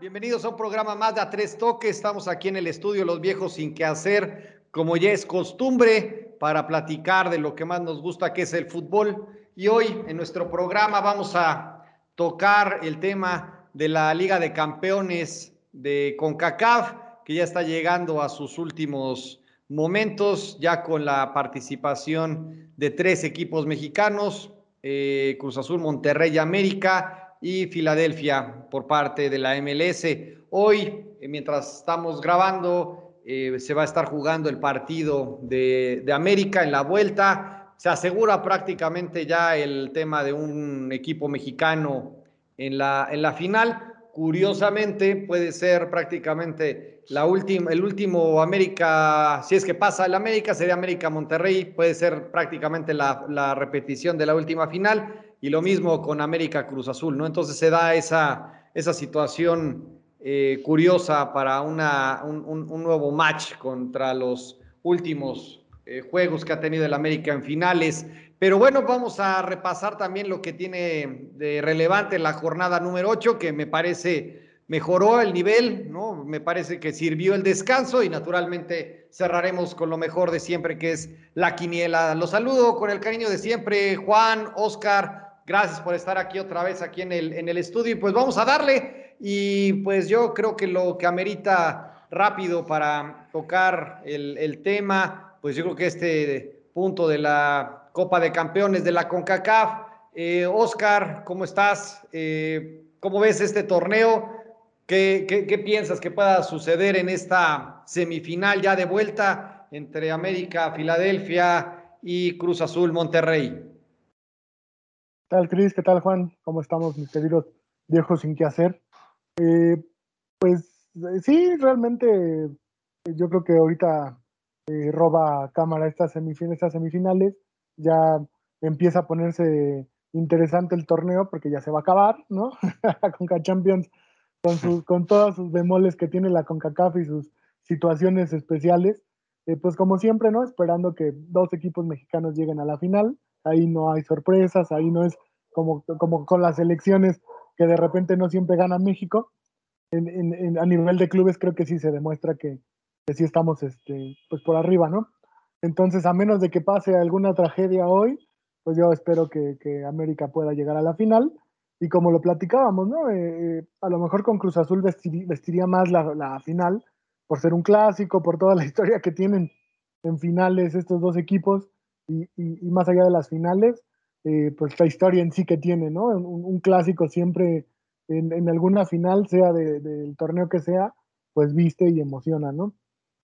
Bienvenidos a un programa más de A Tres Toques. Estamos aquí en el estudio Los Viejos Sin Que Hacer, como ya es costumbre, para platicar de lo que más nos gusta, que es el fútbol. Y hoy en nuestro programa vamos a tocar el tema de la Liga de Campeones de CONCACAF, que ya está llegando a sus últimos momentos, ya con la participación de tres equipos mexicanos, eh, Cruz Azul, Monterrey América y Filadelfia por parte de la MLS. Hoy, eh, mientras estamos grabando, eh, se va a estar jugando el partido de, América en la vuelta. Se asegura prácticamente ya el tema de un equipo mexicano en la, en la final. Curiosamente, puede ser prácticamente la última, el último América, si es que pasa el América, sería América Monterrey, puede ser prácticamente la, repetición de la última final y lo mismo con América Cruz Azul, ¿no? Entonces se da esa, esa situación eh, curiosa para una, un, nuevo match contra los últimos eh, juegos que ha tenido el América en finales. Pero bueno, vamos a repasar también lo que tiene de relevante la jornada número 8, que me parece mejoró el nivel, ¿no? Me parece que sirvió el descanso y naturalmente cerraremos con lo mejor de siempre, que es la quiniela. Los saludo con el cariño de siempre, Juan, Oscar, Gracias por estar aquí otra vez, aquí en el, en el estudio. Y pues vamos a darle. Y pues yo creo que lo que amerita rápido para tocar el, tema, pues yo creo que este punto de la Copa de Campeones de la CONCACAF. Eh, Oscar, ¿cómo estás? Eh, ¿Cómo ves este torneo? ¿Qué, piensas que pueda suceder en esta semifinal ya de vuelta entre América, Filadelfia y Cruz Azul Monterrey? ¿Qué tal, Cris? ¿Qué tal, Juan? ¿Cómo estamos, mis queridos viejos sin qué hacer? Eh, pues eh, sí, realmente yo creo que ahorita roba cámara estas, estas semifinales. Ya empieza a ponerse interesante el torneo porque ya se va a acabar, ¿no? Conca Champions con, sus, con todos sus bemoles que tiene la CONCACAF y sus situaciones especiales. pues como siempre, ¿no? Esperando que dos equipos mexicanos lleguen a la final ahí no hay sorpresas, ahí no es como, como con las elecciones que de repente no siempre gana México. A nivel de clubes creo que sí se demuestra que, que sí estamos este, pues por arriba, ¿no? Entonces, a menos de que pase alguna tragedia hoy, pues yo espero que, que América pueda llegar a la final. Y como lo platicábamos, ¿no? Eh, eh, a lo mejor con Cruz Azul vestiría más la, la, final por ser un clásico, por toda la historia que tienen en finales estos dos equipos y, más allá de las finales, eh, pues la historia en sí que tiene, ¿no? Un, clásico siempre en, alguna final, sea del torneo que sea, pues viste y emociona, ¿no?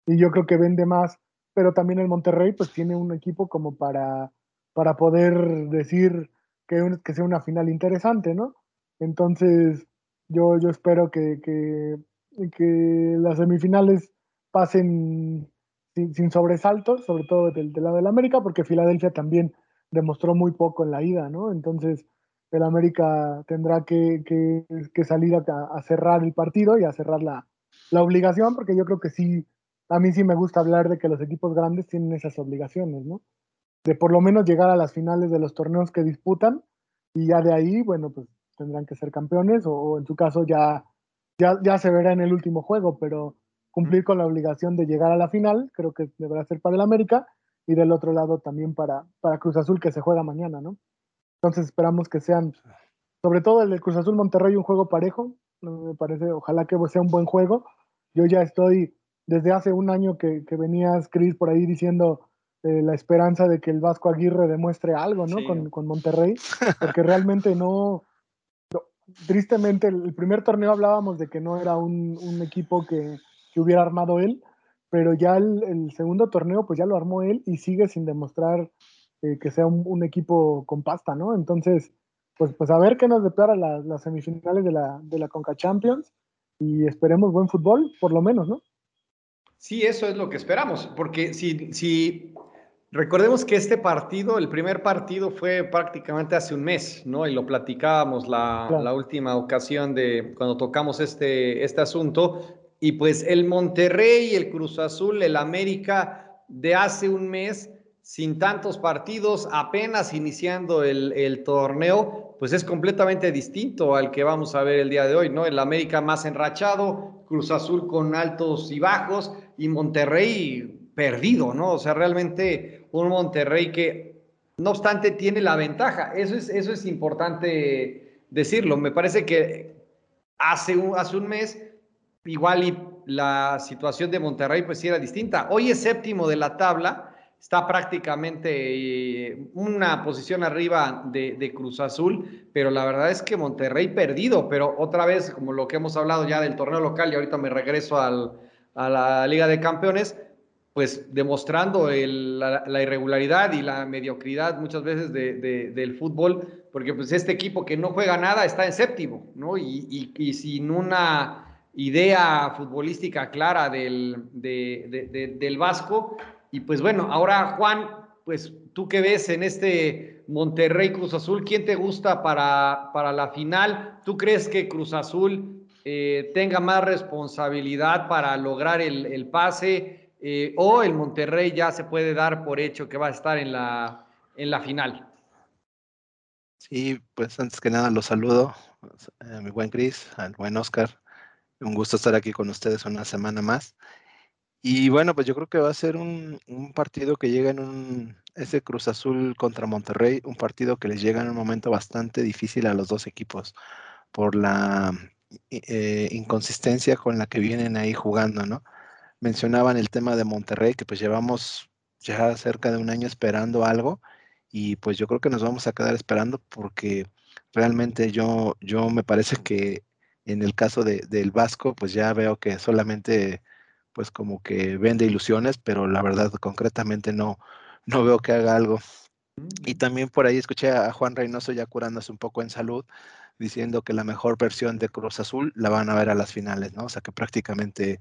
Y yo creo que vende más, pero también el Monterrey pues tiene un equipo como para, para poder decir que, que sea una final interesante, ¿no? Entonces, yo, yo espero que, que, que las semifinales pasen sin, sobresaltos, sobre todo del, lado del América, porque Filadelfia también demostró muy poco en la ida, ¿no? Entonces, el América tendrá que, salir a, cerrar el partido y a cerrar la, obligación, porque yo creo que sí, a mí sí me gusta hablar de que los equipos grandes tienen esas obligaciones, ¿no? De por lo menos llegar a las finales de los torneos que disputan y ya de ahí, bueno, pues tendrán que ser campeones o, en su caso ya, ya, ya se verá en el último juego, pero cumplir con la obligación de llegar a la final, creo que deberá ser para el América, y del otro lado también para, para Cruz Azul, que se juega mañana, ¿no? Entonces esperamos que sean, sobre todo el de Cruz Azul Monterrey, un juego parejo, me parece, ojalá que sea un buen juego. Yo ya estoy, desde hace un año que, que venías, Cris, por ahí diciendo eh, la esperanza de que el Vasco Aguirre demuestre algo, ¿no? Con, con, Monterrey, porque realmente no, tristemente, el primer torneo hablábamos de que no era un, un equipo que, que hubiera armado él, pero ya el, segundo torneo pues ya lo armó él y sigue sin demostrar eh, que sea un, equipo con pasta, ¿no? Entonces, pues, pues a ver qué nos depara las semifinales de la, de la Conca Champions y esperemos buen fútbol, por lo menos, ¿no? Sí, eso es lo que esperamos, porque si, si Recordemos que este partido, el primer partido fue prácticamente hace un mes, ¿no? Y lo platicábamos la, la última ocasión de cuando tocamos este, este asunto. Y pues el Monterrey, el Cruz Azul, el América de hace un mes, sin tantos partidos, apenas iniciando el, el, torneo, pues es completamente distinto al que vamos a ver el día de hoy, ¿no? El América más enrachado, Cruz Azul con altos y bajos y Monterrey perdido, ¿no? O sea, realmente un Monterrey que, no obstante, tiene la ventaja. Eso es, eso es importante decirlo. Me parece que hace un, hace un mes, igual y la situación de Monterrey pues sí era distinta. Hoy es séptimo de la tabla, está prácticamente eh, una posición arriba de, de, Cruz Azul, pero la verdad es que Monterrey perdido, pero otra vez, como lo que hemos hablado ya del torneo local, y ahorita me regreso al, a la Liga de Campeones, pues demostrando la, irregularidad y la mediocridad muchas veces del fútbol, porque pues este equipo que no juega nada está en séptimo, ¿no? Y, sin una idea futbolística clara del, del Vasco. Y pues bueno, ahora Juan, pues tú qué ves en este Monterrey Cruz Azul, ¿quién te gusta para, para la final? ¿Tú crees que Cruz Azul eh, tenga más responsabilidad para lograr el, el pase? Eh, o el Monterrey ya se puede dar por hecho que va a estar en la, en la final. Sí, pues antes que nada los saludo, a mi buen Cris, al buen Oscar. Un gusto estar aquí con ustedes una semana más. Y bueno, pues yo creo que va a ser un, un partido que llega en un, ese Cruz Azul contra Monterrey, un partido que les llega en un momento bastante difícil a los dos equipos por la eh, inconsistencia con la que vienen ahí jugando, ¿no? mencionaban el tema de Monterrey, que pues llevamos ya cerca de un año esperando algo y pues yo creo que nos vamos a quedar esperando porque realmente yo, yo me parece que en el caso de, del Vasco pues ya veo que solamente pues como que vende ilusiones, pero la verdad concretamente no, no veo que haga algo. Y mm. también por ahí escuché a Juan Reynoso ya curándose un poco en salud, diciendo que la mejor versión de Cruz Azul la van a ver a las finales, ¿no? O sea que prácticamente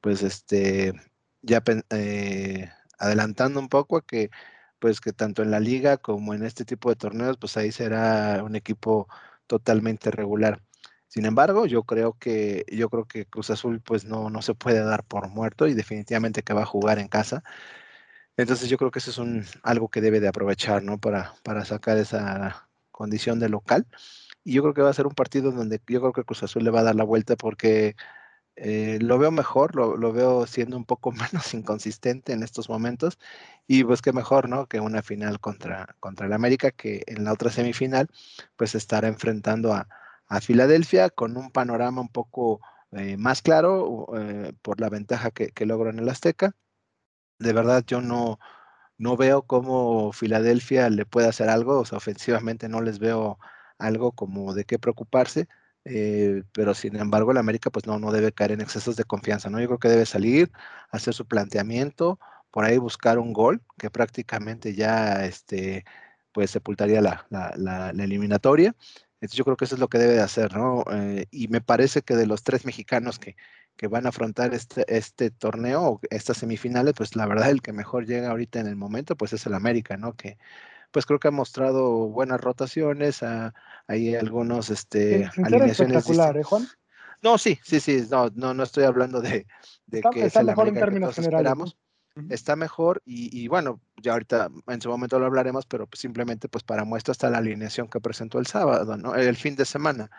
pues este, ya eh, adelantando un poco a que pues que tanto en la liga como en este tipo de torneos, pues ahí será un equipo totalmente regular. Sin embargo, yo creo que yo creo que Cruz Azul pues no, no se puede dar por muerto y definitivamente que va a jugar en casa. Entonces yo creo que eso es un, algo que debe de aprovechar, ¿no? Para, para sacar esa condición de local. Y yo creo que va a ser un partido donde yo creo que Cruz Azul le va a dar la vuelta porque eh, lo veo mejor, lo, veo siendo un poco menos inconsistente en estos momentos y pues qué mejor, ¿no? Que una final contra, contra el América que en la otra semifinal pues estará enfrentando a, Filadelfia con un panorama un poco eh, más claro eh, por la ventaja que, que logró en el Azteca. De verdad yo no, no veo cómo Filadelfia le puede hacer algo, o sea, ofensivamente no les veo algo como de qué preocuparse eh, pero sin embargo el América pues no, no debe caer en excesos de confianza, ¿no? Yo creo que debe salir, hacer su planteamiento, por ahí buscar un gol que prácticamente ya este, pues sepultaría la, la, eliminatoria. Entonces yo creo que eso es lo que debe de hacer, ¿no? Eh, y me parece que de los tres mexicanos que, que van a afrontar este, este torneo, estas semifinales, pues la verdad el que mejor llega ahorita en el momento, pues es el América, ¿no? Que, pues creo que ha mostrado buenas rotaciones, hay algunos este, alineaciones. espectacular, ¿eh, Juan? No, sí, sí, sí, no, no, no estoy hablando de, de que está mejor en términos generales. Está mejor y, bueno, ya ahorita en su momento lo hablaremos, pero pues simplemente pues para muestra está la alineación que presentó el sábado, ¿no? El fin de semana,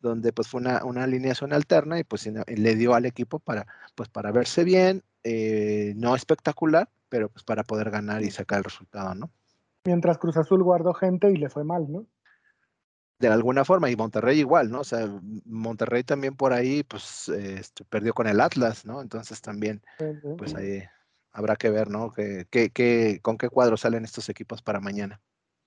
donde pues fue una, una alineación alterna y pues le dio al equipo para pues para verse bien, eh, no espectacular, pero pues para poder ganar y sacar el resultado, ¿no? Mientras Cruz Azul guardó gente y le fue mal, ¿no? De alguna forma, y Monterrey igual, ¿no? O sea, Monterrey también por ahí, pues, este, perdió con el Atlas, ¿no? Entonces también, pues ahí habrá que ver, ¿no? Que, que, con qué cuadro salen estos equipos para mañana.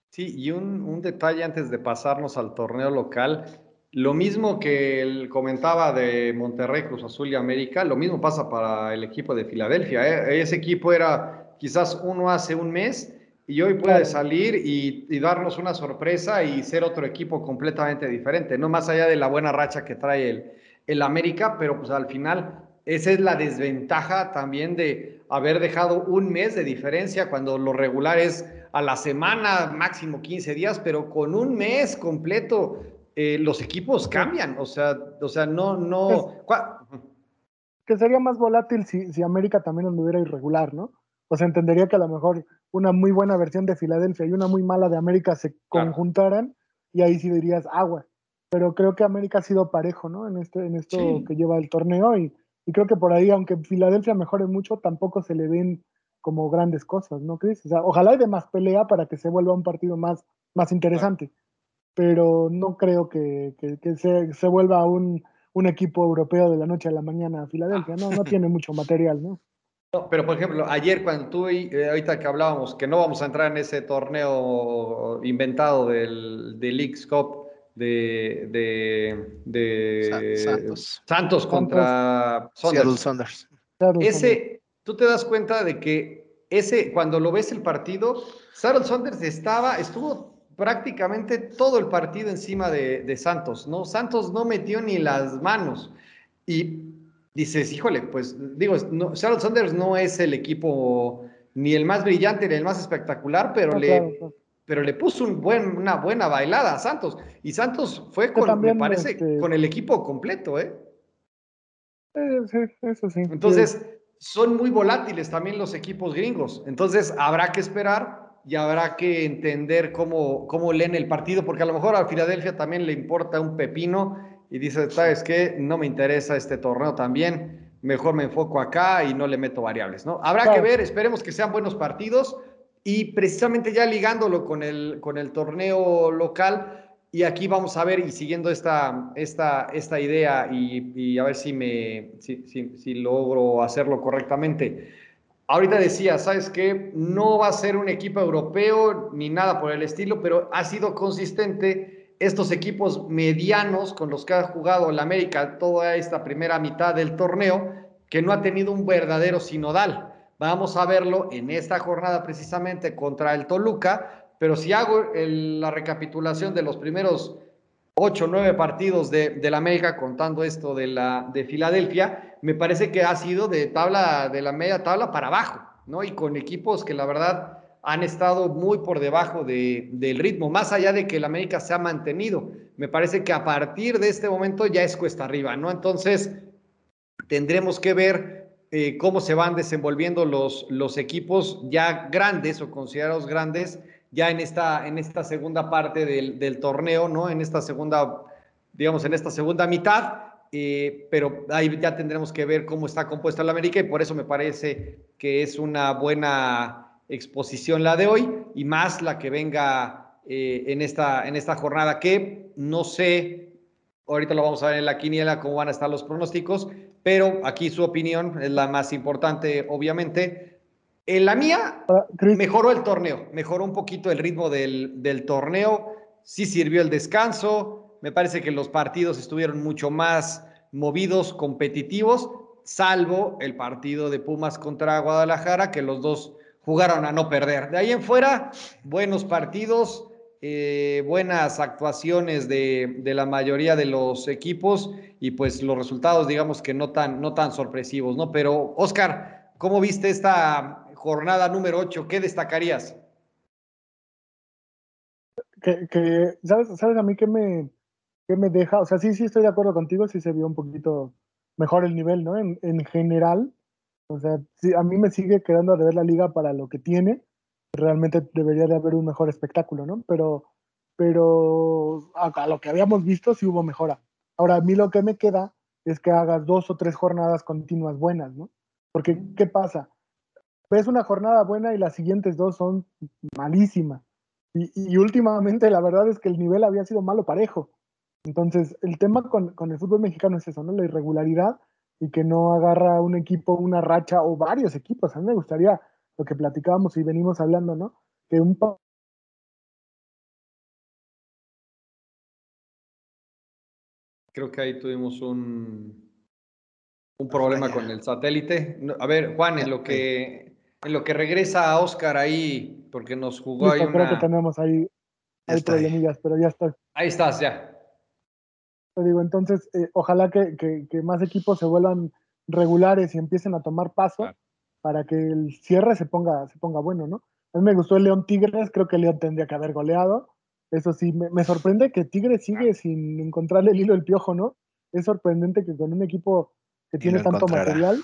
Sí, y un, un, detalle antes de pasarnos al torneo local. Lo mismo que él comentaba de Monterrey, Cruz Azul y América, lo mismo pasa para el equipo de Filadelfia. ¿eh? Ese equipo era quizás uno hace un mes y hoy puede salir y, darnos una sorpresa y ser otro equipo completamente diferente, no más allá de la buena racha que trae el, el América, pero pues al final esa es la desventaja también de haber dejado un mes de diferencia cuando lo regular es a la semana, máximo 15 días, pero con un mes completo eh, los equipos cambian, o sea, o sea, no, no. que sería más volátil si, si América también anduviera irregular, ¿no? O sea, entendería que a lo mejor una muy buena versión de Filadelfia y una muy mala de América se conjuntaran y ahí sí dirías agua. Pero creo que América ha sido parejo, ¿no? En, este, en esto que lleva el torneo y, y, creo que por ahí, aunque Filadelfia mejore mucho, tampoco se le ven como grandes cosas, ¿no, Cris? O sea, ojalá hay de más pelea para que se vuelva un partido más, más interesante, pero no creo que, que, se, se, vuelva un, un, equipo europeo de la noche a la mañana a Filadelfia, ¿no? No tiene mucho material, ¿no? No, pero por ejemplo, ayer cuando tú, eh, ahorita que hablábamos, que no vamos a entrar en ese torneo inventado del, del Leagues Cup de, de, Santos. Santos. contra Saunders. Ese, tú te das cuenta de que ese, cuando lo ves el partido, Seattle Saunders estaba, estuvo prácticamente todo el partido encima de, Santos, ¿no? Santos no metió ni las manos. Y dices, híjole, pues digo, no, Seattle Saunders no es el equipo ni el más brillante ni el más espectacular, pero le... Pero le puso un buen, una buena bailada a Santos. Y Santos fue con, me parece, este con el equipo completo, ¿eh? Sí, eso sí. Entonces, son muy volátiles también los equipos gringos. Entonces, habrá que esperar y habrá que entender cómo, cómo leen el partido, porque a lo mejor a Filadelfia también le importa un pepino y dice, ¿sabes qué? No me interesa este torneo también, mejor me enfoco acá y no le meto variables, ¿no? Habrá que ver, esperemos que sean buenos partidos y precisamente ya ligándolo con el, con el torneo local, y aquí vamos a ver, y siguiendo esta, esta, esta idea, y, a ver si, me, si, si, logro hacerlo correctamente. Ahorita decía, ¿sabes qué? No va a ser un equipo europeo ni nada por el estilo, pero ha sido consistente estos equipos medianos con los que ha jugado el América toda esta primera mitad del torneo, que no ha tenido un verdadero sinodal. Vamos a verlo en esta jornada precisamente contra el Toluca, pero si hago la recapitulación de los primeros ocho, nueve partidos de, la América, contando esto de, la, de Filadelfia, me parece que ha sido de tabla, de la media tabla para abajo, ¿no? Y con equipos que la verdad han estado muy por debajo del ritmo, más allá de que el América se ha mantenido. Me parece que a partir de este momento ya es cuesta arriba, ¿no? Entonces, tendremos que ver eh, cómo se van desenvolviendo los, los equipos ya grandes o considerados grandes ya en esta, en esta segunda parte del, torneo, ¿no? En esta segunda, digamos, en esta segunda mitad, eh, pero ahí ya tendremos que ver cómo está compuesta la América y por eso me parece que es una buena exposición la de hoy y más la que venga eh, en, esta, en esta jornada que no sé, ahorita lo vamos a ver en la quiniela cómo van a estar los pronósticos, pero aquí su opinión es la más importante, obviamente. En la mía mejoró el torneo, mejoró un poquito el ritmo del, torneo, sí sirvió el descanso, me parece que los partidos estuvieron mucho más movidos, competitivos, salvo el partido de Pumas contra Guadalajara, que los dos jugaron a no perder. De ahí en fuera, buenos partidos, eh, buenas actuaciones de, la mayoría de los equipos y pues los resultados, digamos que no tan, sorpresivos, ¿no? Pero, Oscar, ¿cómo viste esta jornada número 8, ¿qué destacarías? Que, ¿sabes, ¿sabes, a mí qué me, deja? O sea, sí, sí estoy de acuerdo contigo, sí se vio un poquito mejor el nivel, ¿no? En general, o sea, sí, a mí me sigue quedando de ver la liga para lo que tiene, realmente debería de haber un mejor espectáculo, ¿no? Pero, pero a, lo que habíamos visto sí hubo mejora. Ahora, a mí lo que me queda es que hagas dos o tres jornadas continuas buenas, ¿no? Porque, ¿qué pasa? ves una jornada buena y las siguientes dos son malísimas. Y, últimamente la verdad es que el nivel había sido malo parejo. Entonces, el tema con, el fútbol mexicano es eso, ¿no? La irregularidad y que no agarra un equipo, una racha o varios equipos. A mí me gustaría lo que platicábamos y venimos hablando, ¿no? Que un Creo que ahí tuvimos un, un problema con el satélite. A ver, Juan, en lo que en lo que regresa a Oscar ahí, porque nos jugó ahí creo que tenemos ahí, hay problemillas, pero ya está. Ahí estás, ya. Te digo, entonces, eh, ojalá que, que, más equipos se vuelvan regulares y empiecen a tomar paso para que el cierre se ponga, se ponga bueno, ¿no? A mí me gustó el León Tigres, creo que León tendría que haber goleado. Eso sí, me, sorprende que Tigres sigue sin encontrarle el hilo del piojo, ¿no? Es sorprendente que con un equipo que tiene tanto material,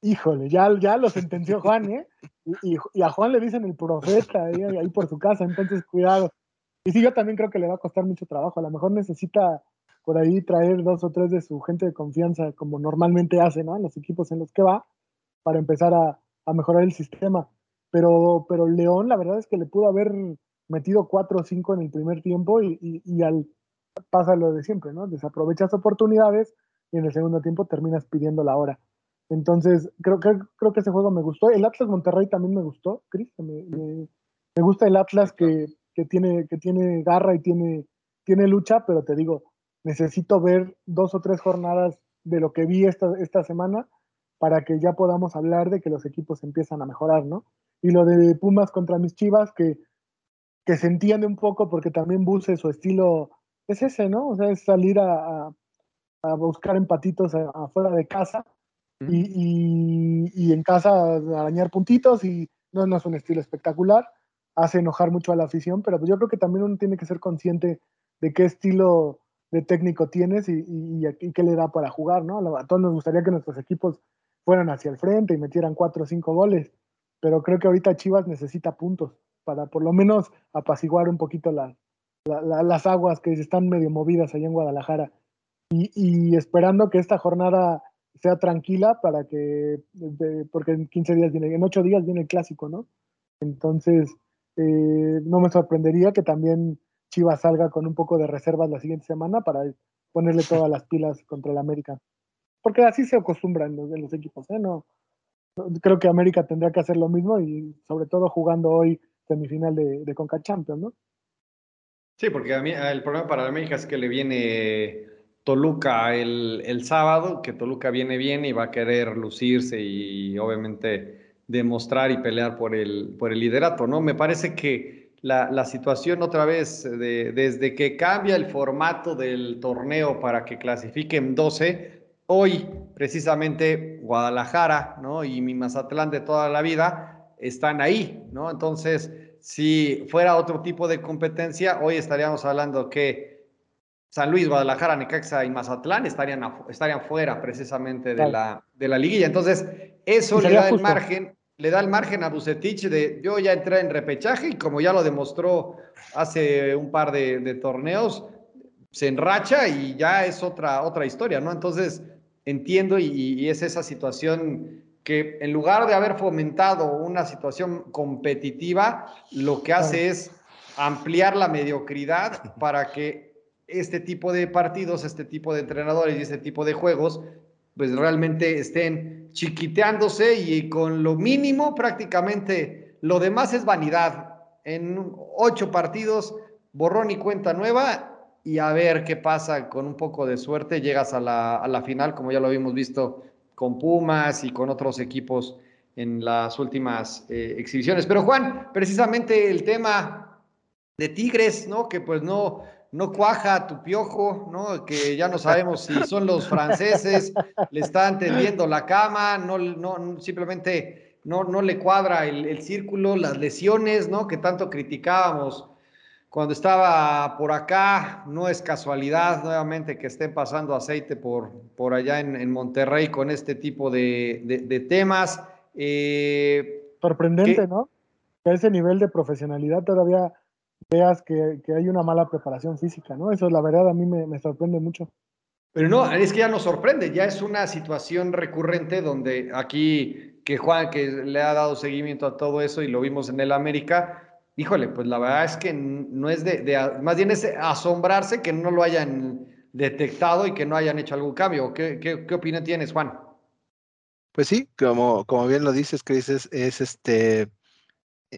híjole, ya, ya lo sentenció Juan, ¿eh? Y, a Juan le dicen el profeta ahí, ahí, por su casa, entonces cuidado. Y sí, yo también creo que le va a costar mucho trabajo. A lo mejor necesita por ahí traer dos o tres de su gente de confianza, como normalmente hace, ¿no? En los equipos en los que va, para empezar a, a mejorar el sistema. Pero, pero León, la verdad es que le pudo haber metido cuatro o cinco en el primer tiempo y, y, al pasa lo de siempre, ¿no? Desaprovechas oportunidades y en el segundo tiempo terminas pidiendo la hora. Entonces, creo, que creo que ese juego me gustó. El Atlas Monterrey también me gustó, Cris. Me, me, gusta el Atlas que, que, tiene, que tiene garra y tiene, tiene lucha, pero te digo, necesito ver dos o tres jornadas de lo que vi esta, esta semana para que ya podamos hablar de que los equipos empiezan a mejorar, ¿no? Y lo de Pumas contra mis Chivas, que, que se entiende un poco porque también Buse su estilo es ese, ¿no? O sea, es salir a, a, buscar empatitos afuera de casa y, y, en casa arañar puntitos y no, no es un estilo espectacular, hace enojar mucho a la afición, pero pues yo creo que también uno tiene que ser consciente de qué estilo de técnico tienes y, qué le da para jugar, ¿no? A todos nos gustaría que nuestros equipos fueran hacia el frente y metieran cuatro o cinco goles, pero creo que ahorita Chivas necesita puntos para por lo menos apaciguar un poquito las aguas que están medio movidas allá en Guadalajara y, esperando que esta jornada sea tranquila para que, porque en 15 días viene, en 8 días viene el clásico, ¿no? Entonces, eh, no me sorprendería que también Chivas salga con un poco de reservas la siguiente semana para ponerle todas las pilas contra el América. Porque así se acostumbran los, los equipos, ¿eh? No, creo que América tendría que hacer lo mismo y sobre todo jugando hoy semifinal de, de Conca Champions, ¿no? Sí, porque a el problema para América es que le viene Toluca el, sábado, que Toluca viene bien y va a querer lucirse y obviamente demostrar y pelear por el, por el liderato, ¿no? Me parece que la, la situación otra vez, de, desde que cambia el formato del torneo para que clasifiquen 12, hoy precisamente Guadalajara, ¿no? Y mi Mazatlán de toda la vida están ahí, ¿no? Entonces, si fuera otro tipo de competencia, hoy estaríamos hablando que San Luis, Guadalajara, Necaxa y Mazatlán estarían, estarían fuera precisamente de, la, de la liguilla. Entonces, eso le da el margen, le da el margen a Bucetich de yo ya entré en repechaje y como ya lo demostró hace un par de, torneos, se enracha y ya es otra, otra historia, ¿no? Entonces, entiendo y, y es esa situación que en lugar de haber fomentado una situación competitiva, lo que hace es ampliar la mediocridad para que este tipo de partidos, este tipo de entrenadores y este tipo de juegos, pues realmente estén chiquiteándose y con lo mínimo prácticamente lo demás es vanidad. En ocho partidos, borrón y cuenta nueva y a ver qué pasa con un poco de suerte. Llegas a la, final, como ya lo habíamos visto con Pumas y con otros equipos en las últimas eh, exhibiciones. Pero Juan, precisamente el tema de Tigres, ¿no? Que pues no, no cuaja tu piojo, ¿no? Que ya no sabemos si son los franceses, le están tendiendo la cama, no, no simplemente no, no le cuadra el, círculo, las lesiones, ¿no? Que tanto criticábamos cuando estaba por acá, no es casualidad nuevamente que estén pasando aceite por, por allá en, Monterrey con este tipo de, temas. Eh, Sorprendente, ¿no? Que a ese nivel de profesionalidad todavía veas que, hay una mala preparación física, ¿no? Eso la verdad a mí me, sorprende mucho. Pero no, es que ya nos sorprende, ya es una situación recurrente donde aquí que Juan, que le ha dado seguimiento a todo eso y lo vimos en el América, híjole, pues la verdad es que no es de, más bien es asombrarse que no lo hayan detectado y que no hayan hecho algún cambio. ¿Qué, qué, opinión tienes, Juan? Pues sí, como, como bien lo dices, Cris, es, es este,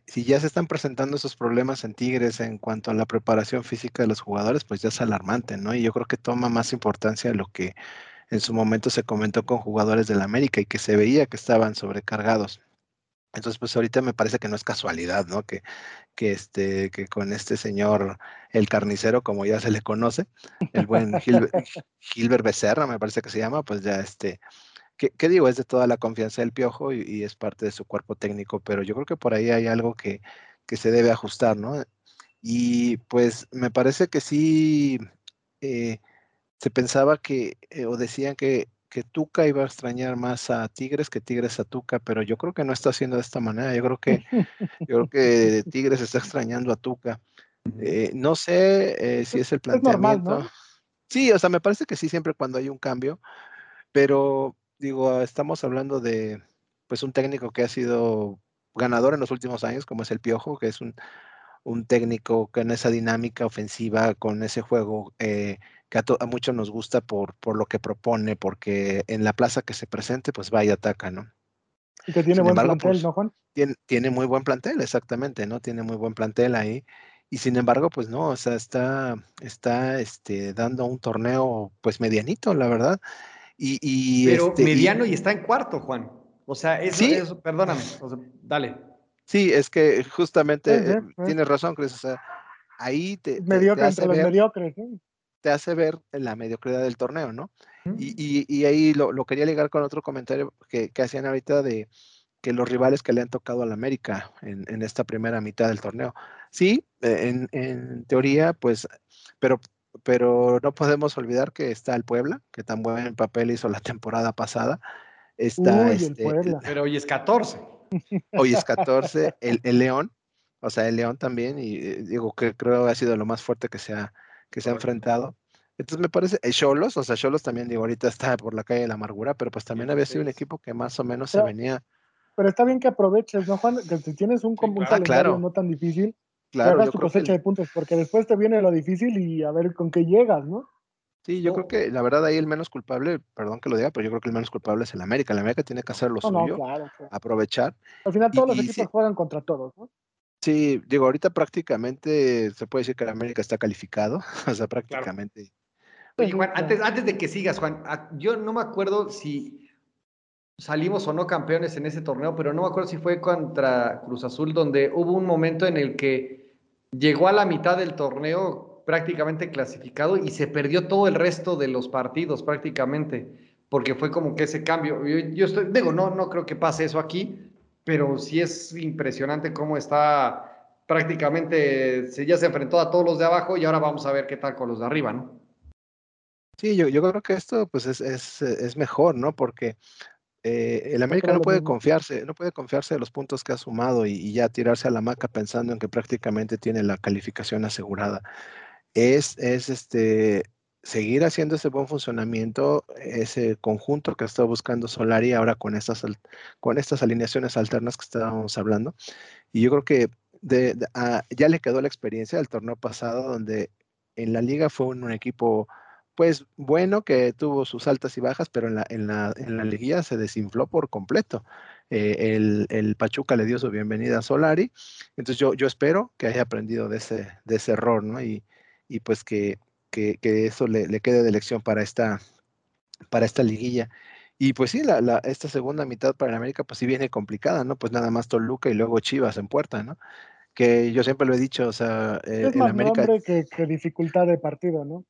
si ya se están presentando esos problemas en Tigres en cuanto a la preparación física de los jugadores, pues ya es alarmante, ¿no? Y yo creo que toma más importancia lo que en su momento se comentó con jugadores del América y que se veía que estaban sobrecargados. Entonces, pues ahorita me parece que no es casualidad, ¿no? Que, que, este, que con este señor, el carnicero, como ya se le conoce, el buen Gilbert, Gilbert Becerra, me parece que se llama, pues ya este, ¿Qué, digo? Es de toda la confianza del piojo y, es parte de su cuerpo técnico, pero yo creo que por ahí hay algo que, que se debe ajustar, ¿no? Y pues me parece que sí eh, se pensaba que, eh, o decían que, que Tuca iba a extrañar más a Tigres que Tigres a Tuca, pero yo creo que no está haciendo de esta manera. Yo creo que, yo creo que Tigres está extrañando a Tuca. Eh, no sé si es el planteamiento. Sí, o sea, me parece que sí, siempre cuando hay un cambio, pero digo, estamos hablando de pues un técnico que ha sido ganador en los últimos años, como es el Piojo, que es un, técnico con esa dinámica ofensiva, con ese juego eh, que a, muchos nos gusta por, por lo que propone, porque en la plaza que se presente, pues va y ataca, ¿no? Y que tiene buen plantel, pues, ¿no, Juan? Tiene, tiene muy buen plantel, exactamente, ¿no? Tiene muy buen plantel ahí. Y sin embargo, pues no, o sea, está, está este, dando un torneo pues medianito, la verdad. Y, Pero este, mediano y, está en cuarto, Juan. O sea, eso, ¿Sí? eso perdóname, dale. Sí, es que justamente eh, tienes razón, Cris. O sea, ahí te, te, hace ver, mediocres, te hace ver la mediocridad del torneo, ¿no? y, y, ahí lo, lo, quería ligar con otro comentario que, que, hacían ahorita de que los rivales que le han tocado al América en, en esta primera mitad del torneo. Sí, en, en teoría, pues, pero pero no podemos olvidar que está el Puebla, que tan buen papel hizo la temporada pasada. Está este, pero hoy es 14. Hoy es 14, el, el, León, o sea, el León también, y eh, digo que creo que ha sido lo más fuerte que se ha, que se ha enfrentado. Entonces me parece, Cholos, o sea, Cholos también, digo, ahorita está por la calle de la amargura, pero pues también había sido un equipo que más o menos se venía. Pero está bien que aproveches, ¿no, Juan? Que si tienes un, un calendario no tan difícil, Claro. tu cosecha de puntos, porque después te viene lo difícil y a ver con qué llegas, ¿no? Sí, yo creo que la verdad ahí el menos culpable, perdón que lo diga, pero yo creo que el menos culpable es el América. El América tiene que hacer lo suyo, aprovechar. Al final todos los equipos juegan contra todos, ¿no? Sí, digo, ahorita prácticamente se puede decir que el América está calificado, o sea, prácticamente. Oye, Juan, antes, antes de que sigas, Juan, yo no me acuerdo si salimos o no campeones en ese torneo, pero no me acuerdo si fue contra Cruz Azul, donde hubo un momento en el que llegó a la mitad del torneo prácticamente clasificado y se perdió todo el resto de los partidos prácticamente, porque fue como que ese cambio. Yo, estoy, digo, no, no creo que pase eso aquí, pero sí es impresionante cómo está prácticamente, se, ya se enfrentó a todos los de abajo y ahora vamos a ver qué tal con los de arriba, ¿no? Sí, yo, yo creo que esto pues es, es, es mejor, ¿no? Porque eh, el América no puede confiarse, no puede confiarse de los puntos que ha sumado y, ya tirarse a la maca pensando en que prácticamente tiene la calificación asegurada. Es, es este seguir haciendo ese buen funcionamiento, ese conjunto que está buscando Solari ahora con estas, con estas alineaciones alternas que estábamos hablando. Y yo creo que ah, ya le quedó la experiencia del torneo pasado donde en la liga fue un equipo pues bueno, que tuvo sus altas y bajas, pero en la, en la, en la liguilla se desinfló por completo. Eh, el, el, Pachuca le dio su bienvenida a Solari, entonces yo, yo espero que haya aprendido de ese, de ese error, ¿no? Y, y pues que, que, que eso le, le, quede de lección para esta, para esta liguilla. Y pues sí, la, la, esta segunda mitad para América, pues sí viene complicada, ¿no? Pues nada más Toluca y luego Chivas en puerta, ¿no? Que yo siempre lo he dicho, o sea, eh, es más América... nombre que, que dificultad de partido, ¿no?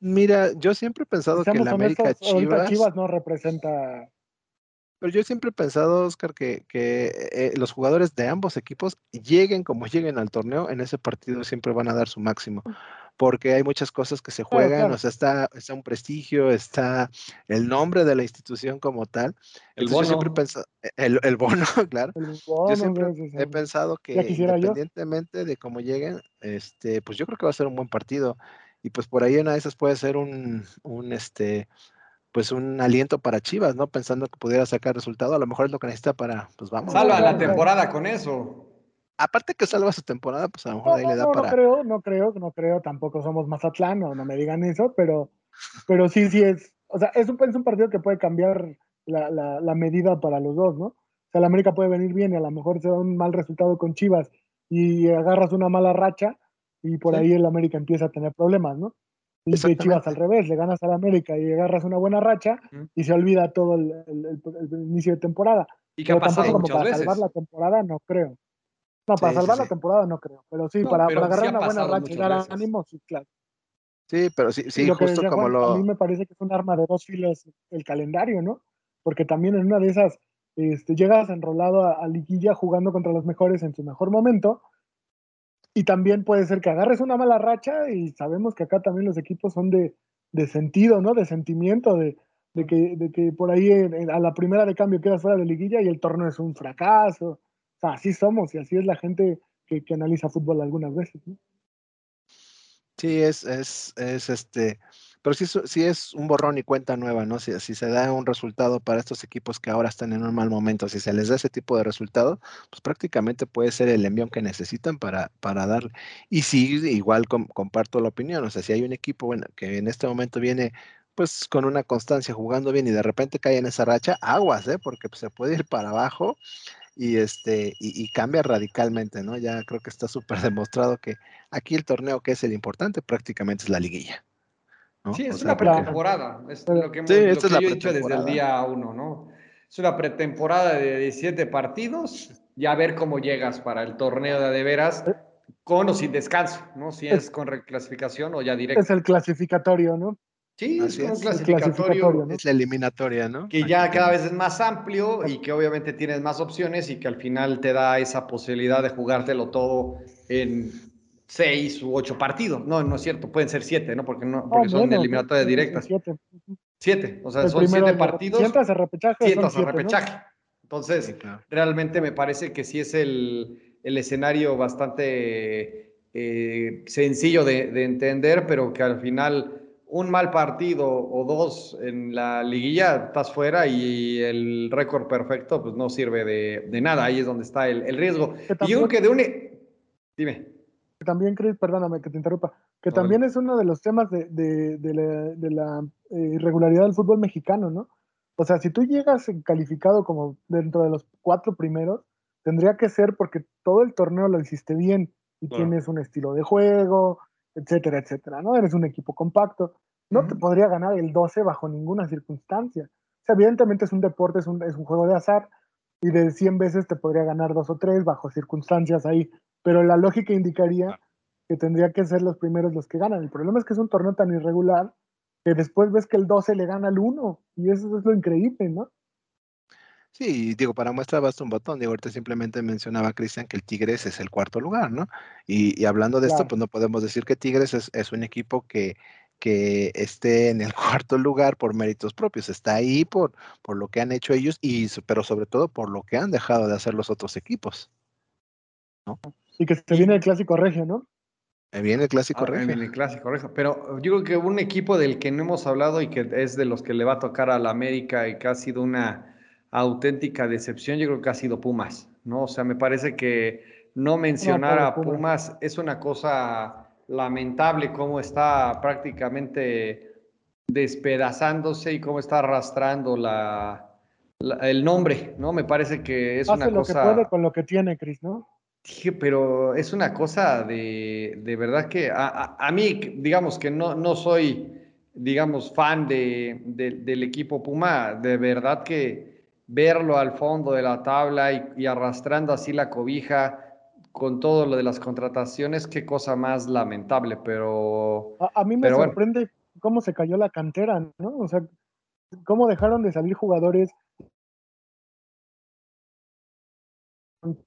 Mira, yo siempre he pensado que la América Chivas, Chivas no representa. Pero yo siempre he pensado, Oscar, que, que eh, los jugadores de ambos equipos lleguen como lleguen al torneo, en ese partido siempre van a dar su máximo. Porque hay muchas cosas que se juegan, o sea, está, está un prestigio, está el nombre de la institución como tal. El bono. Yo siempre he pensado, e, el, el bono, claro. yo siempre he pensado que independientemente de cómo lleguen, este, pues yo creo que va a ser un buen partido y pues por ahí una de esas puede ser un, un este, pues un aliento para Chivas, ¿no? Pensando que pudiera sacar resultado, a lo mejor es lo que necesita para, pues vamos. Salva la temporada con eso. Aparte que salva su temporada, pues a lo mejor ahí le da para. No creo, no creo, no creo, tampoco somos Mazatlán, no, no me digan eso, pero, pero sí, sí es, o sea, es un, es un partido que puede cambiar la, la, la medida para los dos, ¿no? O sea, la América puede venir bien y a lo mejor se da un mal resultado con Chivas y agarras una mala racha y por ahí el América empieza a tener problemas, ¿no? Y Chivas al revés, le ganas al América y agarras una buena racha y se olvida todo el, inicio de temporada. Y que ha pasado como para salvar la temporada, no creo. No, para salvar la temporada no creo, pero sí, para, agarrar una buena racha y dar ánimo, sí, claro. Sí, pero sí, sí, justo como lo... A mí me parece que es un arma de dos filos el calendario, ¿no? porque también en una de esas este, llegas enrolado a, liguilla jugando contra los mejores en su mejor momento. Y también puede ser que agarres una mala racha y sabemos que acá también los equipos son de, de sentido, ¿no? De sentimiento, de, de, que, de que por ahí a la primera de cambio quedas fuera de liguilla y el torneo es un fracaso. O sea, así somos y así es la gente que, que analiza fútbol algunas veces, ¿no? Sí, es, es, es este, pero sí, sí es un borrón y cuenta nueva, ¿no? Si, se da un resultado para estos equipos que ahora están en un mal momento, si se les da ese tipo de resultado, pues prácticamente puede ser el envión que necesitan para, para darle. Y sí, igual comparto la opinión, o sea, si hay un equipo bueno, que en este momento viene pues con una constancia jugando bien y de repente cae en esa racha, aguas, ¿eh? Porque pues, se puede ir para abajo y este y, cambia radicalmente, ¿no? Ya creo que está súper demostrado que aquí el torneo que es el importante prácticamente es la liguilla. Sí, es una pretemporada, es lo que, hemos, yo he dicho desde el día uno, ¿no? Es una pretemporada de 17 partidos, ya a ver cómo llegas para el torneo de de veras, con o sin descanso, ¿no? Si es, con reclasificación o ya directo. Es el clasificatorio, ¿no? Sí, es un clasificatorio. Es la eliminatoria, ¿no? Que ya cada vez es más amplio y que obviamente tienes más opciones y que al final te da esa posibilidad de jugártelo todo en seis u ocho partidos. No, no es cierto, pueden ser siete, ¿no? Porque, no, porque son eliminatorias directas. Siete. Siete, o sea, son siete partidos. Siete a repechaje. Siete a repechaje. Entonces, realmente me parece que sí es el, el escenario bastante eh, sencillo de, de entender, pero que al final un mal partido o dos en la liguilla, estás fuera y el récord perfecto pues no sirve de, nada. Ahí es donde está el, riesgo. y yo creo que de un... E, dime. También, Chris, perdóname que te interrumpa, que también es uno de los temas de, la, eh, irregularidad del fútbol mexicano, ¿no? O sea, si tú llegas calificado como dentro de los cuatro primeros, tendría que ser porque todo el torneo lo hiciste bien y tienes un estilo de juego, etcétera, etcétera, ¿no? Eres un equipo compacto. No te podría ganar el 12 bajo ninguna circunstancia. O sea, evidentemente es un deporte, es un, es un juego de azar, y de 100 veces te podría ganar dos o tres bajo circunstancias ahí, pero la lógica indicaría que tendría que ser los primeros los que ganan. El problema es que es un torneo tan irregular que después ves que el 12 le gana al 1, y eso es lo increíble, ¿no? Sí, digo, para muestra basta un botón. Digo, ahorita simplemente mencionaba Cristian que el Tigres es el cuarto lugar, ¿no? Y, hablando de esto, pues no podemos decir que Tigres es, un equipo que, que esté en el cuarto lugar por méritos propios. Está ahí por, por lo que han hecho ellos, y, pero sobre todo por lo que han dejado de hacer los otros equipos. ¿no? Y que se viene el clásico regio, ¿no? Viene el clásico regio. Viene el clásico regio. Pero yo creo que un equipo del que no hemos hablado y que es de los que le va a tocar a la América y que ha sido una auténtica decepción, yo creo que ha sido Pumas, ¿no? O sea, me parece que no mencionar a Pumas es una cosa lamentable cómo está prácticamente despedazándose y cómo está arrastrando la, el nombre, ¿no? Me parece que es una cosa... lo que puede con lo que tiene, Cris, ¿no? Sí, pero es una cosa de, de verdad que a, a, mí, digamos que no, no soy, digamos, fan de, del equipo Puma, de verdad que verlo al fondo de la tabla y, arrastrando así la cobija con todo lo de las contrataciones, qué cosa más lamentable, pero... A, mí me sorprende cómo se cayó la cantera, ¿no? O sea, cómo dejaron de salir jugadores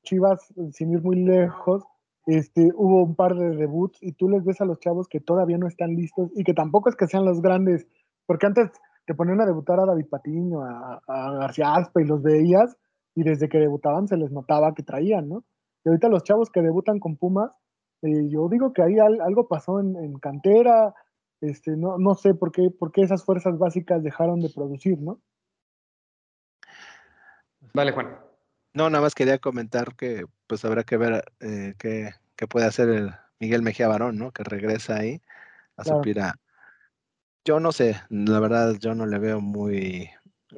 Chivas, sin ir muy lejos, este, hubo un par de debuts y tú les ves a los chavos que todavía no están listos y que tampoco es que sean los grandes, porque antes te ponían a debutar a David Patiño, a, García Aspa y los veías y desde que debutaban se les notaba que traían, ¿no? Y ahorita los chavos que debutan con Pumas, eh, yo digo que ahí algo pasó en, cantera, este, no, no sé por qué, por qué esas fuerzas básicas dejaron de producir, ¿no? Vale, Juan. No, nada más quería comentar que pues habrá que ver eh, qué, puede hacer el Miguel Mejía Barón, ¿no? Que regresa ahí a suplir a, yo no sé, la verdad yo no le veo muy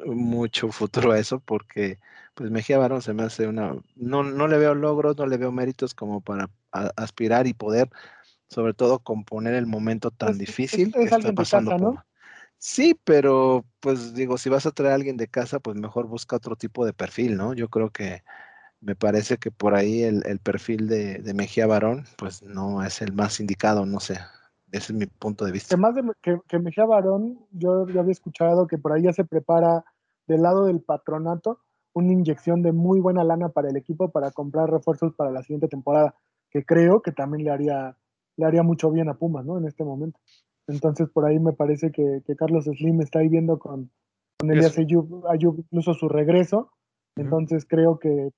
mucho futuro a eso porque pues Mejía Barón se me hace una no, no le veo logros, no le veo méritos como para aspirar y poder sobre todo componer el momento tan difícil que está pasando ¿no? Sí, pero pues digo, si vas a traer a alguien de casa, pues mejor busca otro tipo de perfil, ¿no? Yo creo que me parece que por ahí el, el perfil de, de Mejía Barón, pues no es el más indicado, no sé. Ese es mi punto de vista. Que más de que, que Mejía Barón, yo, yo había escuchado que por ahí ya se prepara del lado del patronato una inyección de muy buena lana para el equipo para comprar refuerzos para la siguiente temporada, que creo que también le haría, le haría mucho bien a Pumas, ¿no? En este momento. Entonces, por ahí me parece que, Carlos Slim está ahí viendo con, con Elias Ayub, incluso su regreso. Entonces, creo que,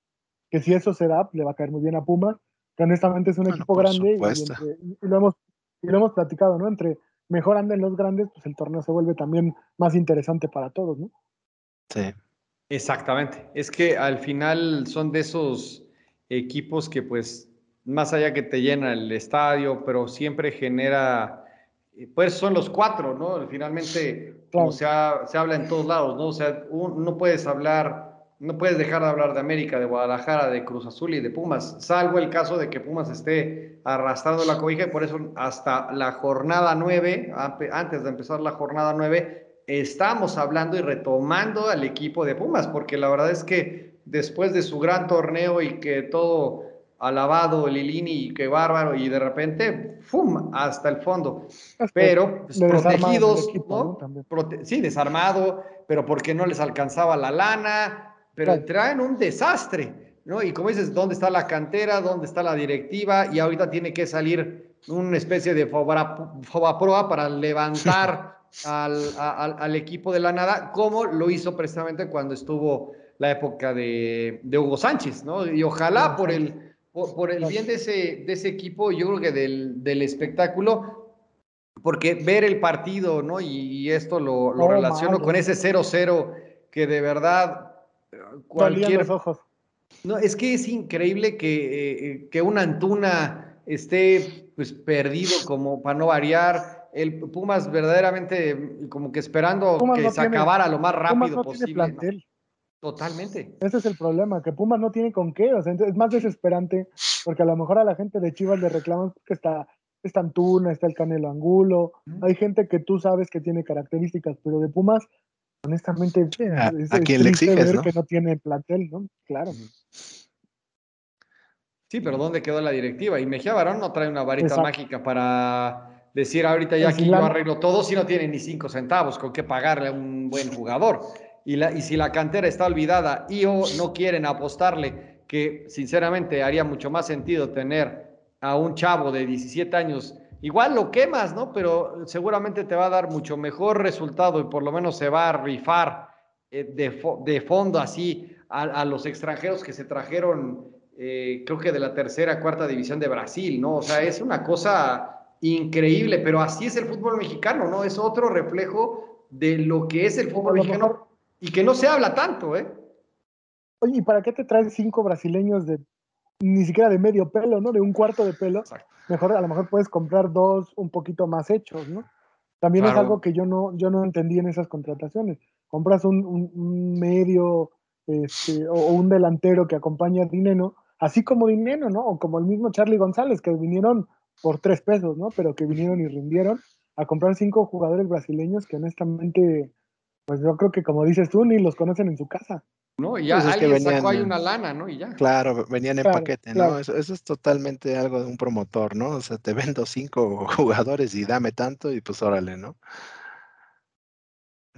que si eso se da, le va a caer muy bien a Pumas, que honestamente es un equipo grande y, lo hemos, y lo hemos platicado, ¿no? Entre mejor anden los grandes, pues el torneo se vuelve también más interesante para todos, ¿no? Sí. Exactamente. Es que al final son de esos equipos que pues más allá que te llena el estadio, pero siempre genera, pues son los cuatro, ¿no? Finalmente, como se, habla en todos lados, ¿no? O sea, no puedes hablar, no puedes dejar de hablar de América, de Guadalajara, de Cruz Azul y de Pumas, salvo el caso de que Pumas esté arrastrando la cobija y por eso hasta la jornada nueve, antes de empezar la jornada nueve, estamos hablando y retomando al equipo de Pumas, porque la verdad es que después de su gran torneo y que todo alabado Lilini qué bárbaro, y de repente, ¡fum! hasta el fondo. Pero pues, protegidos, ¿no? sí, desarmado, pero porque no les alcanzaba la lana, pero traen un desastre, ¿no? Y como dices, ¿dónde está la cantera? ¿Dónde está la directiva? Y ahorita tiene que salir una especie de fobaproa para levantar al, equipo de la nada, como lo hizo precisamente cuando estuvo la época de, Hugo Sánchez, ¿no? Y ojalá por el, por, el bien de ese, de ese equipo, yo creo que del, espectáculo, porque ver el partido, ¿no? Y, esto lo, relaciono con ese 0-0 que de verdad cualquier... ojos. No, es que es increíble que, eh, que una Antuna esté pues perdido como para no variar, el Pumas verdaderamente como que esperando que se acabara lo más rápido posible. Totalmente. Ese es el problema, que Pumas no tiene con qué, o sea, es más desesperante, porque a lo mejor a la gente de Chivas le reclaman que está, está Antuna, está el Canelo Angulo, hay gente que tú sabes que tiene características, pero de Pumas, honestamente, a, es, le exiges, ¿no? que no tiene plantel, ¿no? Claro. Sí, pero ¿dónde quedó la directiva? Y Mejía Barón no trae una varita mágica para decir ahorita ya que yo arreglo todo si no tiene ni cinco centavos con qué pagarle a un buen jugador. Y, la, y si la cantera está olvidada y o no quieren apostarle, que sinceramente haría mucho más sentido tener a un chavo de 17 años, igual lo quemas, ¿no? Pero seguramente te va a dar mucho mejor resultado y por lo menos se va a rifar eh, de, fondo así a, los extranjeros que se trajeron, eh, creo que de la tercera, cuarta división de Brasil, ¿no? O sea, es una cosa increíble, pero así es el fútbol mexicano, ¿no? Es otro reflejo de lo que es el fútbol mexicano y que no se habla tanto, ¿eh? Oye, ¿y para qué te traen cinco brasileños de ni siquiera de medio pelo, ¿no? De un cuarto de pelo. Mejor, a lo mejor puedes comprar dos un poquito más hechos, ¿no? También es algo que yo no, yo no entendí en esas contrataciones. Compras un, medio este, o, un delantero que acompaña a Dineno, así como Dineno, ¿no? O como el mismo Charlie González, que vinieron por tres pesos, ¿no? Pero que vinieron y rindieron a comprar cinco jugadores brasileños que honestamente, pues yo creo que como dices tú, ni los conocen en su casa. No, y ya pues alguien sacó ahí una lana, ¿no? Y ya. Claro, venían en paquete, ¿no? Eso, es totalmente algo de un promotor, ¿no? O sea, te vendo cinco jugadores y dame tanto y pues órale, ¿no?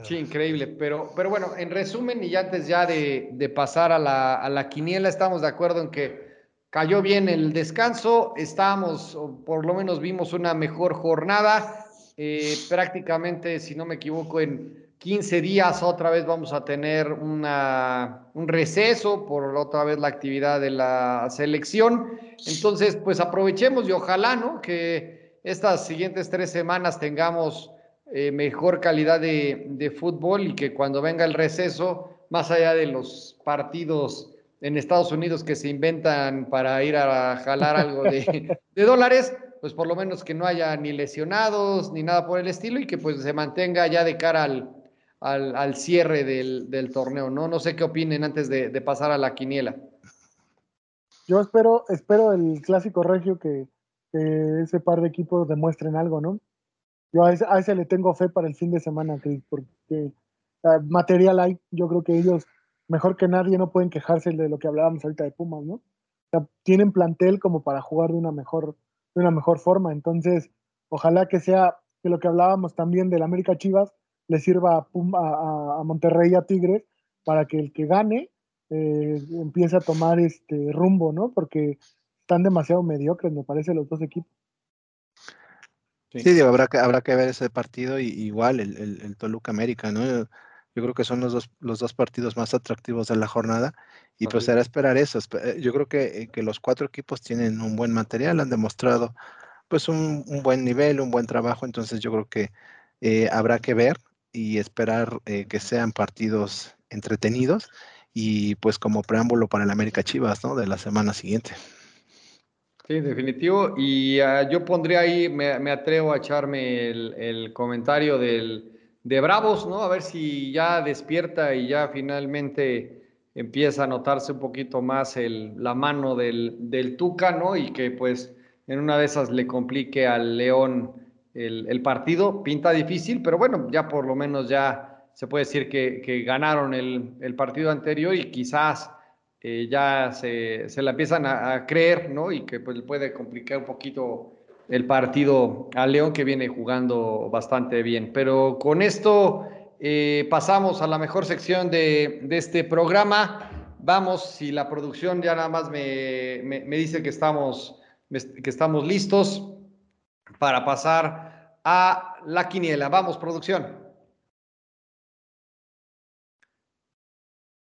Sí, increíble. Pero, pero bueno, en resumen, y antes ya de, de pasar a la, a la quiniela, estamos de acuerdo en que Cayó bien el descanso, estábamos, o por lo menos vimos una mejor jornada. Eh, prácticamente, si no me equivoco, en 15 días otra vez vamos a tener una, un receso por otra vez la actividad de la selección. Entonces, pues aprovechemos y ojalá, ¿no? Que estas siguientes tres semanas tengamos eh, mejor calidad de, de fútbol y que cuando venga el receso, más allá de los partidos en Estados Unidos que se inventan para ir a jalar algo de, dólares, pues por lo menos que no haya ni lesionados ni nada por el estilo y que pues se mantenga ya de cara al, al, cierre del, torneo, ¿no? No sé qué opinen antes de, pasar a la quiniela. Yo espero, espero el clásico regio que, ese par de equipos demuestren algo, ¿no? Yo a ese, le tengo fe para el fin de semana, porque material hay, yo creo que ellos mejor que nadie no pueden quejarse de lo que hablábamos ahorita de Pumas, ¿no? Tienen plantel como para jugar de una mejor, de una mejor forma. Entonces, ojalá que sea que lo que hablábamos también del América Chivas le sirva a, a, a Monterrey y a Tigres para que el que gane eh, empiece a tomar este rumbo, ¿no? Porque están demasiado mediocres, me parece, los dos equipos. Sí, habrá, que, habrá que ver ese partido y igual el, el, Toluca América, ¿no? Yo, creo que son los dos, los dos partidos más atractivos de la jornada y pues será esperar eso. Eh, yo creo que, eh, que, los cuatro equipos tienen un buen material, han demostrado pues un, un buen nivel, un buen trabajo, entonces yo creo que eh, habrá que ver y esperar que sean partidos entretenidos y pues como preámbulo para el América Chivas, ¿no? De la semana siguiente. Sí, definitivo. Y uh, yo pondría ahí, me, atrevo a echarme el, el comentario del, de Bravos, ¿no? A ver si ya despierta y ya finalmente empieza a notarse un poquito más el, la mano del, del, Tuca, ¿no? Y que pues en una de esas le complique al León el, partido. Pinta difícil, pero bueno, ya por lo menos ya se puede decir que, ganaron el, partido anterior y quizás eh, ya se, se, la empiezan a, creer, ¿no? Y que pues puede complicar un poquito el partido al León que viene jugando bastante bien. Pero con esto eh, pasamos a la mejor sección de, de, este programa. Vamos, si la producción ya nada más me, me, me dice que estamos, que estamos listos para pasar a la quiniela. Vamos, producción.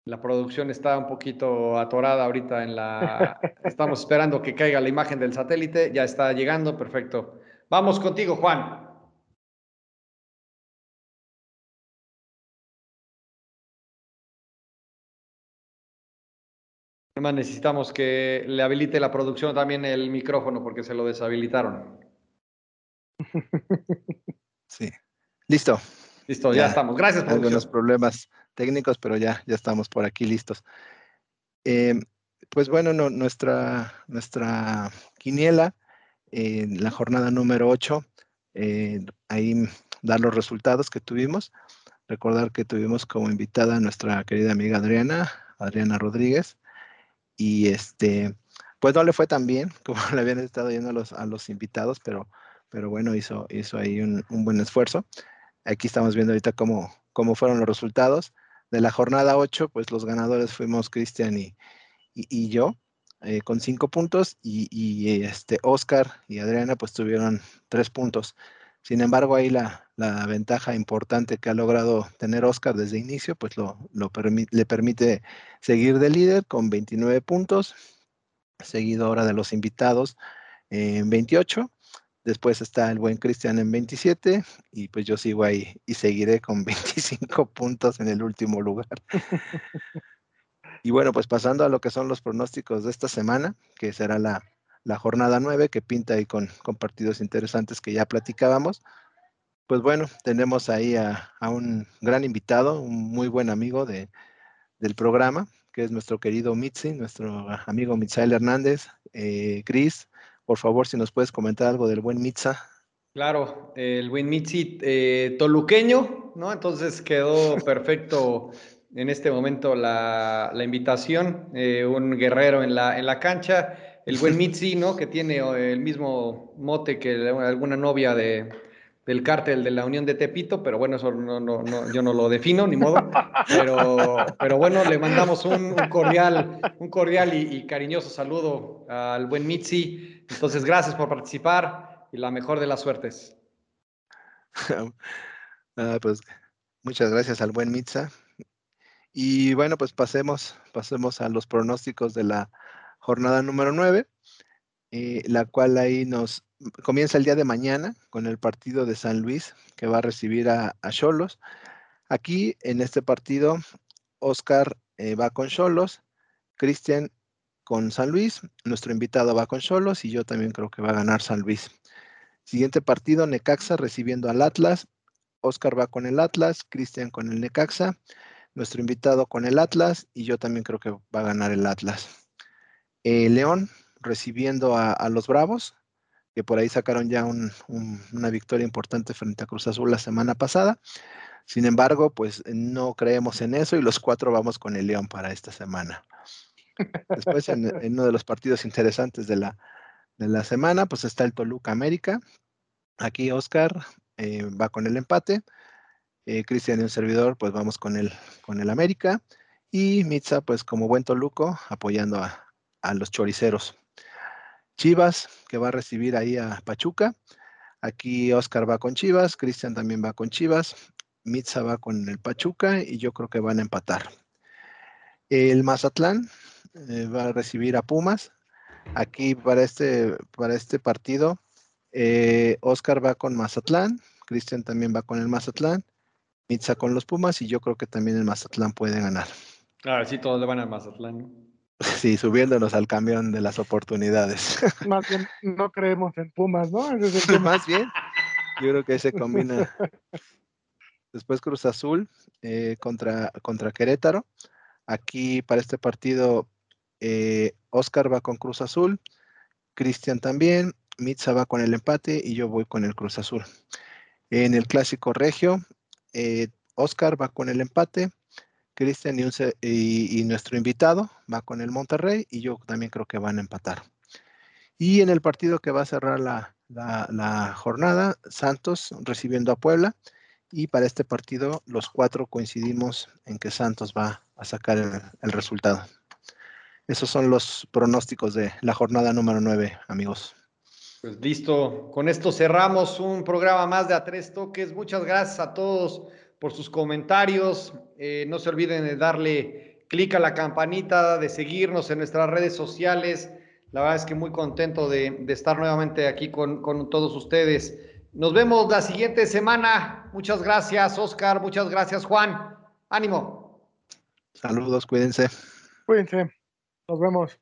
La producción está un poquito atorada ahorita en la... Estamos esperando que caiga la imagen del satélite. Ya está llegando, perfecto. Vamos contigo, Juan. Además necesitamos que le habilite la producción también el micrófono porque se lo deshabilitaron. Sí. Listo. Listo, ya, estamos. Gracias por Algunos problemas técnicos, pero ya, ya estamos por aquí listos. Em, pues bueno, nuestra, nuestra quiniela en la jornada número 8, eh, ahí dar los resultados que tuvimos. Recordar que tuvimos como invitada a nuestra querida amiga Adriana, Adriana Rodríguez, y este, pues no le fue tan bien como le habían estado yendo a los, a los invitados, pero, pero bueno, hizo, hizo ahí un, un buen esfuerzo. Aquí estamos viendo ahorita cómo, cómo fueron los resultados de la jornada 8, pues los ganadores fuimos Cristian y, y, yo, eh, con cinco puntos, y, este Oscar y Adriana pues tuvieron tres puntos. Sin embargo, ahí la, la, ventaja importante que ha logrado tener Oscar desde inicio, pues lo, lo le permite seguir de líder con 29 puntos, seguido ahora de los invitados en 28 Después está el buen Cristian en 27 y pues yo sigo ahí y seguiré con 25 puntos en el último lugar. y bueno, pues pasando a lo que son los pronósticos de esta semana, que será la, jornada 9, que pinta ahí con, con, partidos interesantes que ya platicábamos. Pues bueno, tenemos ahí a, un gran invitado, un muy buen amigo de, del programa, que es nuestro querido Mitzi, nuestro amigo Mitzael Hernández, eh, por favor, si nos puedes comentar algo del buen Mitza. Claro, el buen Mitzi eh, toluqueño, ¿no? Entonces quedó perfecto en este momento la, invitación, eh, un guerrero en la, en la cancha, el buen Mitzi, ¿no? Que tiene eh, el mismo mote que alguna novia de, del cártel de la Unión de Tepito, pero bueno, eso no, no, no, yo no lo defino, ni modo. Pero, pero bueno, le mandamos un, cordial, un cordial y, cariñoso saludo al buen Mitzi. Entonces, gracias por participar y la mejor de las suertes. pues muchas gracias al buen Mitza. Y bueno, pues pasemos, pasemos a los pronósticos de la jornada número 9, eh, la cual ahí nos comienza el día de mañana con el partido de San Luis que va a recibir a Cholos. Aquí en este partido, Oscar eh, va con Cholos, Cristian con San Luis, nuestro invitado va con Cholos y yo también creo que va a ganar San Luis. Siguiente partido, Necaxa recibiendo al Atlas. Oscar va con el Atlas, Cristian con el Necaxa, nuestro invitado con el Atlas y yo también creo que va a ganar el Atlas. Eh, León recibiendo a los Bravos, que por ahí sacaron ya una victoria importante frente a Cruz Azul la semana pasada. Sin embargo, pues no creemos en eso y los cuatro vamos con el León para esta semana. Después, en, uno de los partidos interesantes de la, de la semana, pues está el Toluca América. Aquí Oscar eh, va con el empate. Eh, Cristian y un servidor, pues vamos con el, con el América. Y Mitza, pues como buen Toluco, apoyando a, a los choriceros. Chivas, que va a recibir ahí a Pachuca. Aquí Oscar va con Chivas, Cristian también va con Chivas, Mitza va con el Pachuca y yo creo que van a empatar. El Mazatlán eh, va a recibir a Pumas. Aquí para este, para este partido, eh, Oscar va con Mazatlán, Cristian también va con el Mazatlán, Mitza con los Pumas y yo creo que también el Mazatlán puede ganar. ver sí, todos le van al Mazatlán. Sí, subiéndonos al camión de las oportunidades. Más bien, no creemos en Pumas, ¿no? Más bien, yo creo que se combina. Después Cruz Azul eh, contra, contra Querétaro. Aquí para este partido, eh, Oscar va con Cruz Azul, Cristian también, Mitza va con el empate y yo voy con el Cruz Azul. En el clásico regio, eh, Oscar va con el empate, Cristian y, nuestro invitado va con el Monterrey y yo también creo que van a empatar. Y en el partido que va a cerrar la, jornada, Santos recibiendo a Puebla. Y para este partido los cuatro coincidimos en que Santos va a sacar el, resultado. Esos son los pronósticos de la jornada número 9, amigos. Pues listo, con esto cerramos un programa más de A Tres Toques. Muchas gracias a todos por sus comentarios. Eh, no se olviden de darle clic a la campanita, de seguirnos en nuestras redes sociales. La verdad es que muy contento de, estar nuevamente aquí con, con, todos ustedes. Nos vemos la siguiente semana. Muchas gracias, Oscar. Muchas gracias, Juan. Ánimo. Saludos, cuídense. Cuídense. Nos vemos.